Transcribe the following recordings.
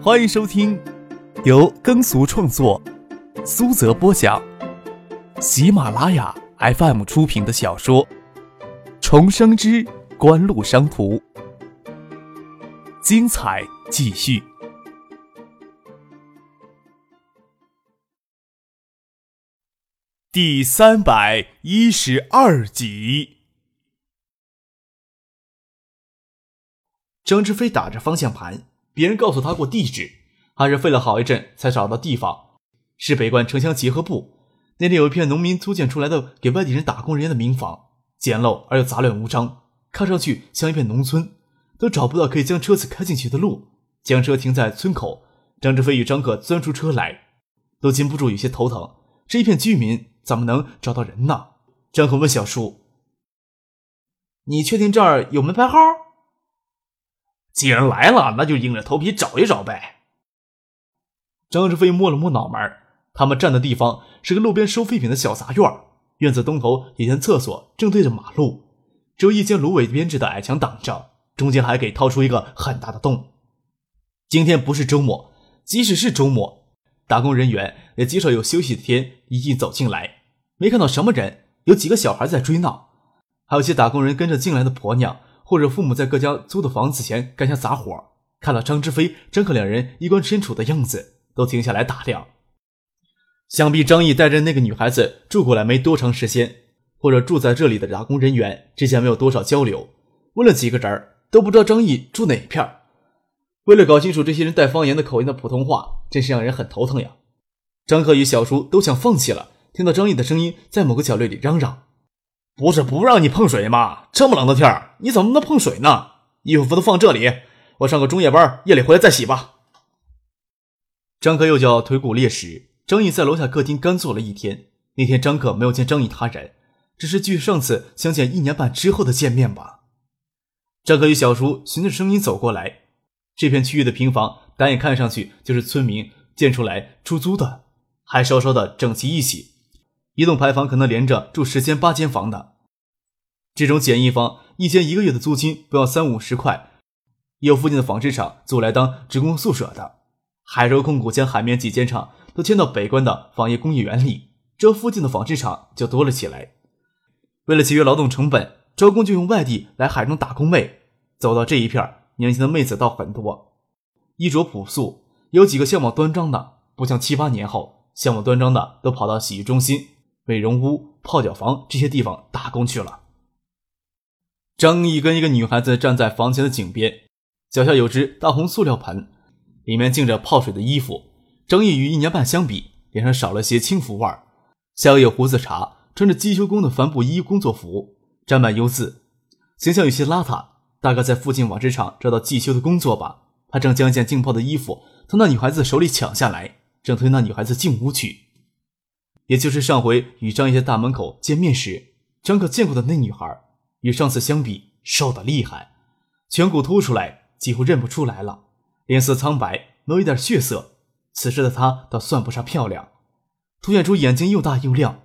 欢迎收听由耕俗创作、苏泽播讲、喜马拉雅 FM 出品的小说《重生之官路商途》，精彩继续，第三百一十二集。张志飞打着方向盘，别人告诉他过地址，还是费了好一阵才找到地方。是北关城乡结合部。那里有一片农民租建出来的给外地人打工人员的民房，简陋而又杂乱无章，看上去像一片农村，都找不到可以将车子开进去的路。将车停在村口，张志飞与张可钻出车来，都禁不住有些头疼。这一片居民怎么能找到人呢？张可问小叔：“你确定这儿有门牌号？”既然来了，那就硬着头皮找一找呗。张志飞摸了摸脑门，他们站的地方是个路边收废品的小杂院，院子东头一间厕所正对着马路，只有一间芦苇编制的矮墙挡着，中间还给掏出一个很大的洞。今天不是周末，即使是周末，打工人员也极少有休息的天一一走进来，没看到什么人，有几个小孩在追闹，还有些打工人跟着进来的婆娘。或者父母在各家租的房子前干下杂活，看到张之飞、张克两人衣冠楚楚的样子，都停下来打量。想必张毅带着那个女孩子住过来没多长时间，或者住在这里的打工人员之间没有多少交流。问了几个人，都不知道张毅住哪片。为了搞清楚这些人带方言的口音的普通话，真是让人很头疼呀。张克与小叔都想放弃了，听到张毅的声音在某个角落里嚷嚷。不是不让你碰水吗？这么冷的天儿，你怎么能碰水呢？衣服都放这里，我上个中夜班，夜里回来再洗吧。张克又叫腿骨裂时，张毅在楼下客厅干坐了一天。那天张克没有见张毅他人，只是距上次相见一年半之后的见面吧。张克与小叔循着声音走过来，这片区域的平房，单眼看上去就是村民建出来出租的，还稍稍的整齐一些。一栋排房可能连着住十间八间房的，这种简易房一间一个月的租金不要三五十块。有附近的纺织厂租来当职工宿舍的。海柔控股将海绵几间厂都迁到北关的纺业工业园里，这附近的纺织厂就多了起来。为了节约劳动成本，招工就用外地来海中打工妹。走到这一片，年轻的妹子倒很多，衣着朴素，有几个相貌端庄的，不像七八年后相貌端庄的都跑到洗浴中心。美容屋、泡脚房这些地方打工去了。张毅跟一个女孩子站在房前的井边，脚下有只大红塑料盆，里面浸着泡水的衣服。张毅与一年半相比，脸上少了些轻浮味儿。下有胡子茬，穿着机修工的帆布衣工作服，沾满油渍，形象有些邋遢。大概在附近纺织厂找到技修的工作吧。他正将一件浸泡的衣服从那女孩子手里抢下来，正推那女孩子进屋去。也就是上回与张爷在大门口见面时，张可见过的那女孩，与上次相比瘦得厉害，颧骨凸出来，几乎认不出来了，脸色苍白，没有一点血色。此时的她倒算不上漂亮，凸显出眼睛又大又亮。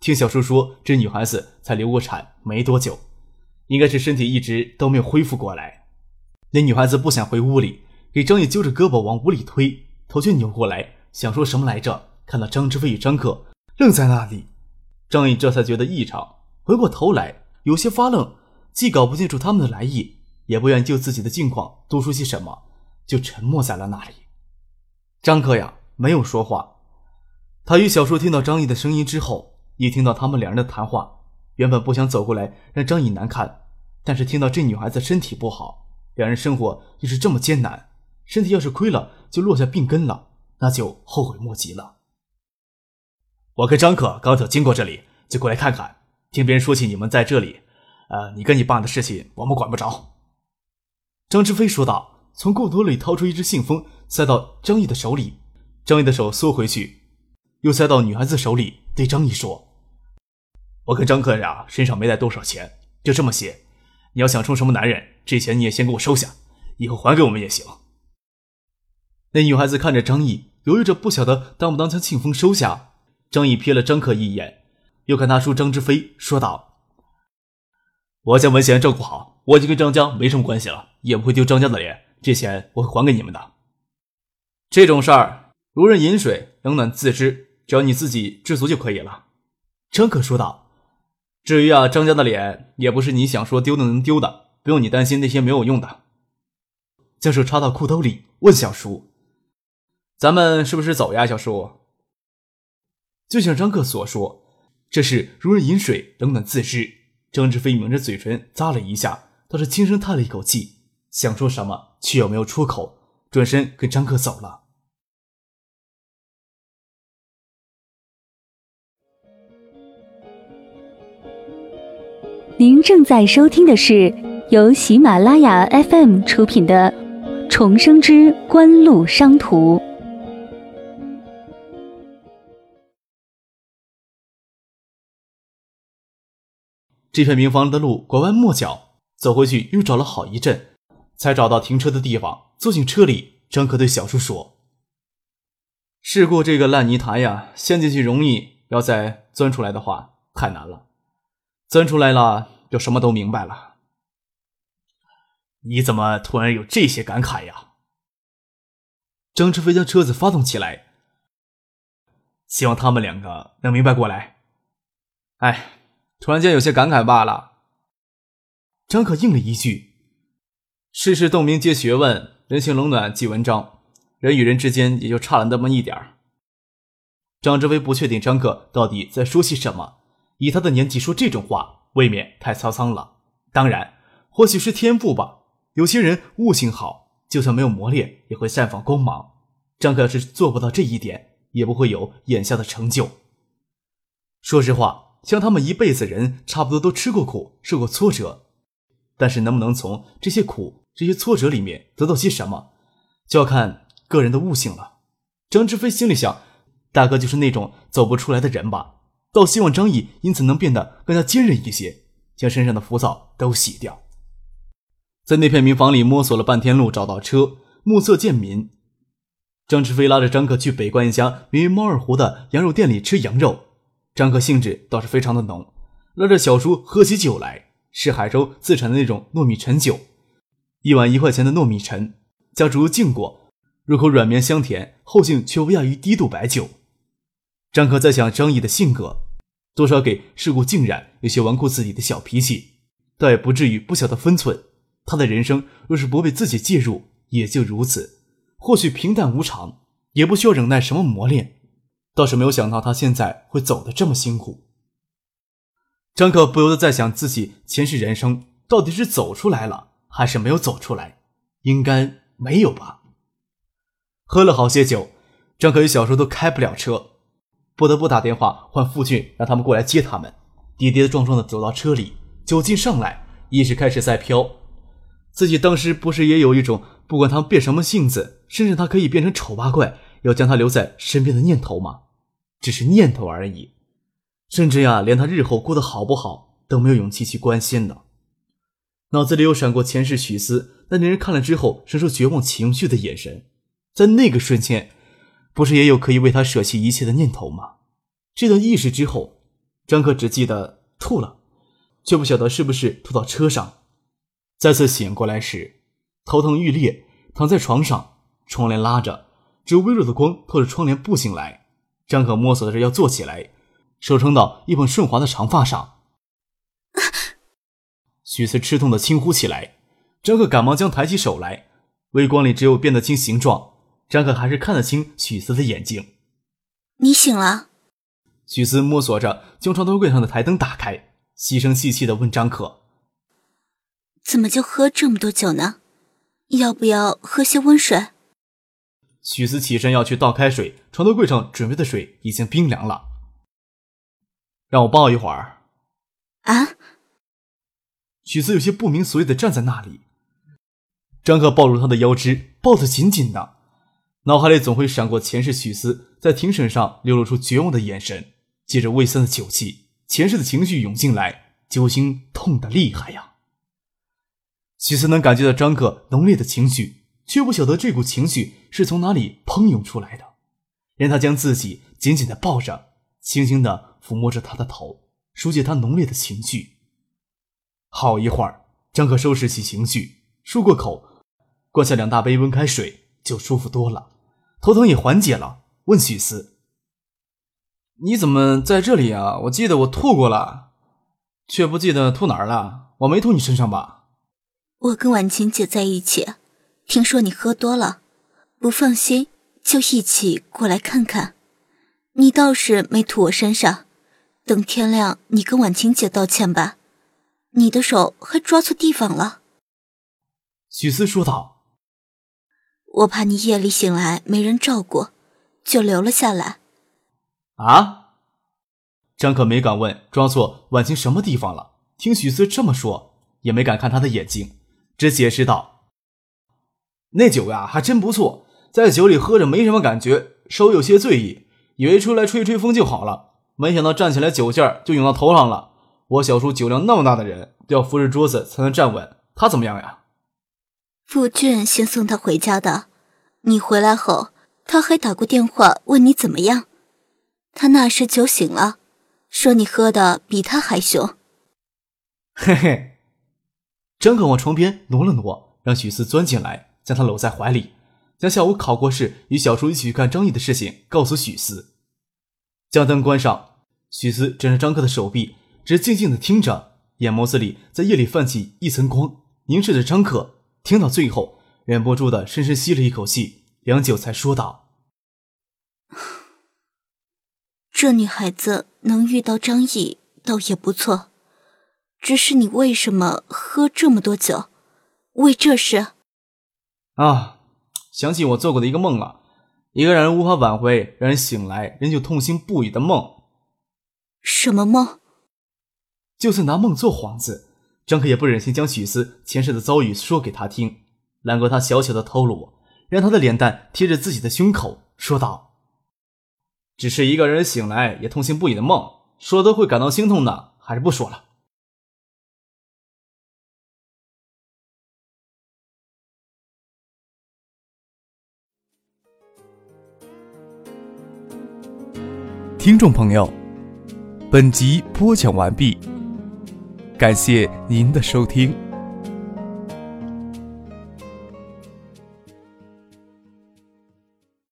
听小叔说，这女孩子才流过产没多久，应该是身体一直都没有恢复过来。那女孩子不想回屋里，给张爷揪着胳膊往屋里推，头却扭过来，想说什么来着。看到张志飞与张克愣在那里，张毅这才觉得异常，回过头来有些发愣，既搞不清楚他们的来意，也不愿就自己的境况多说些什么，就沉默在了那里。张克呀，没有说话。他与小叔听到张毅的声音之后，一听到他们两人的谈话，原本不想走过来让张毅难看，但是听到这女孩子身体不好，两人生活又是这么艰难，身体要是亏了就落下病根了，那就后悔莫及了。我跟张可刚巧经过这里，就过来看看。听别人说起你们在这里，呃，你跟你爸的事情我们管不着。”张志飞说道，从裤兜里掏出一只信封，塞到张毅的手里。张毅的手缩回去，又塞到女孩子手里，对张毅说：“我跟张可呀，身上没带多少钱，就这么些。你要想充什么男人，这钱你也先给我收下，以后还给我们也行。”那女孩子看着张毅，犹豫着，不晓得当不当将信封收下。张毅瞥了张克一眼，又看他叔张之飞，说道：“我将文贤照顾好，我已经跟张家没什么关系了，也不会丢张家的脸。这钱我会还给你们的。”这种事儿，如人饮水，冷暖自知，只要你自己知足就可以了。”张可说道。“至于啊，张家的脸，也不是你想说丢就能丢的，不用你担心那些没有用的。”将手插到裤兜里，问小叔：“咱们是不是走呀，小叔？”就像张克所说，这是如人饮水，冷暖自知。张志飞抿着嘴唇咂了一下，倒是轻声叹了一口气，想说什么却又没有出口，转身跟张克走了。您正在收听的是由喜马拉雅 FM 出品的《重生之官路商途》。这片民房的路拐弯抹角，走回去又找了好一阵，才找到停车的地方。坐进车里，张可对小叔说：“试过这个烂泥潭呀，陷进去容易，要再钻出来的话太难了。钻出来了，就什么都明白了。”你怎么突然有这些感慨呀？张志飞将车子发动起来，希望他们两个能明白过来。哎。突然间有些感慨罢了。张可应了一句：“世事洞明皆学问，人情冷暖即文章。人与人之间也就差了那么一点儿。”张志威不确定张克到底在说些什么，以他的年纪说这种话，未免太沧桑了。当然，或许是天赋吧。有些人悟性好，就算没有磨练，也会绽放光芒。张克要是做不到这一点，也不会有眼下的成就。说实话。像他们一辈子人，差不多都吃过苦，受过挫折，但是能不能从这些苦、这些挫折里面得到些什么，就要看个人的悟性了。张志飞心里想，大哥就是那种走不出来的人吧，倒希望张毅因此能变得更加坚韧一些，将身上的浮躁都洗掉。在那片民房里摸索了半天路，找到车，目色见民。张志飞拉着张克去北关一家名为猫二湖的羊肉店里吃羊肉。张克兴致倒是非常的浓，拉着小叔喝起酒来，是海州自产的那种糯米陈酒，一碗一块钱的糯米陈，将竹浸过，入口软绵香甜，后劲却不亚于低度白酒。张克在想张毅的性格，多少给世故浸染，有些纨绔子弟的小脾气，倒也不至于不晓得分寸。他的人生若是不被自己介入，也就如此，或许平淡无常，也不需要忍耐什么磨练。倒是没有想到他现在会走得这么辛苦。张可不由得在想，自己前世人生到底是走出来了，还是没有走出来？应该没有吧。喝了好些酒，张可与小叔都开不了车，不得不打电话唤父亲，让他们过来接他们。跌跌撞撞的走到车里，酒劲上来，意识开始在飘。自己当时不是也有一种不管他们变什么性子，甚至他可以变成丑八怪，要将他留在身边的念头吗？只是念头而已，甚至呀，连他日后过得好不好都没有勇气去关心呢。脑子里又闪过前世许思那令人看了之后深受绝望情绪的眼神，在那个瞬间，不是也有可以为他舍弃一切的念头吗？这段意识之后，张克只记得吐了，却不晓得是不是吐到车上。再次醒过来时，头疼欲裂，躺在床上，窗帘拉着，只有微弱的光透着窗帘布进来。张可摸索着要坐起来，手撑到一捧顺滑的长发上。许思吃痛的轻呼起来，张可赶忙将抬起手来，微光里只有变得清形状，张可还是看得清许思的眼睛。你醒了？许思摸索着将床头柜上的台灯打开，细声细气的问张可：“怎么就喝这么多酒呢？要不要喝些温水？”许思起身要去倒开水，床头柜上准备的水已经冰凉了。让我抱一会儿。啊！许思有些不明所以的站在那里。张克抱住他的腰肢，抱得紧紧的，脑海里总会闪过前世许思在庭审上流露出绝望的眼神，借着未散的酒气，前世的情绪涌进来，揪心痛的厉害呀。许思能感觉到张克浓烈的情绪。却不晓得这股情绪是从哪里喷涌出来的，让他将自己紧紧的抱着，轻轻的抚摸着他的头，疏解他浓烈的情绪。好一会儿，张可收拾起情绪，漱过口，灌下两大杯温开水，就舒服多了，头疼也缓解了，问许思：“你怎么在这里啊？我记得我吐过了，却不记得吐哪儿了。我没吐你身上吧？”我跟婉晴姐在一起，听说你喝多了，不放心，就一起过来看看。你倒是没吐我身上，等天亮你跟婉晴姐道歉吧。你的手还抓错地方了。许思说道：“我怕你夜里醒来没人照顾，就留了下来。”啊！张可没敢问抓错婉晴什么地方了。听许思这么说，也没敢看他的眼睛，只解释道：“那酒呀，还真不错，在酒里喝着没什么感觉，稍微有些醉意，以为出来吹吹风就好了，没想到站起来酒劲儿就涌到头上了。我小叔酒量那么大的人，都要扶着桌子才能站稳，他怎么样呀？”傅俊先送他回家的，你回来后，他还打过电话问你怎么样。他那时酒醒了，说你喝的比他还凶。嘿嘿，张可往床边挪了挪，让许四钻进来，将他搂在怀里，将下午考过试与小叔一起去看张毅的事情告诉许思。将灯关上，许思枕着张克的手臂，只静静的听着，眼眸子里在夜里泛起一层光，凝视着张克。听到最后，忍不住的深深吸了一口气，良久才说道：“这女孩子能遇到张毅，倒也不错。只是你为什么喝这么多酒？为这事？啊，想起我做过的一个梦了，一个让人无法挽回，让人醒来仍旧痛心不已的梦。什么梦？就算拿梦做幌子。”张克也不忍心将许思前世的遭遇说给他听，揽过他小小的头颅，让他的脸蛋贴着自己的胸口，说道：“只是一个人醒来也痛心不已的梦，说都会感到心痛的，还是不说了。”听众朋友，本集播讲完毕。感谢您的收听。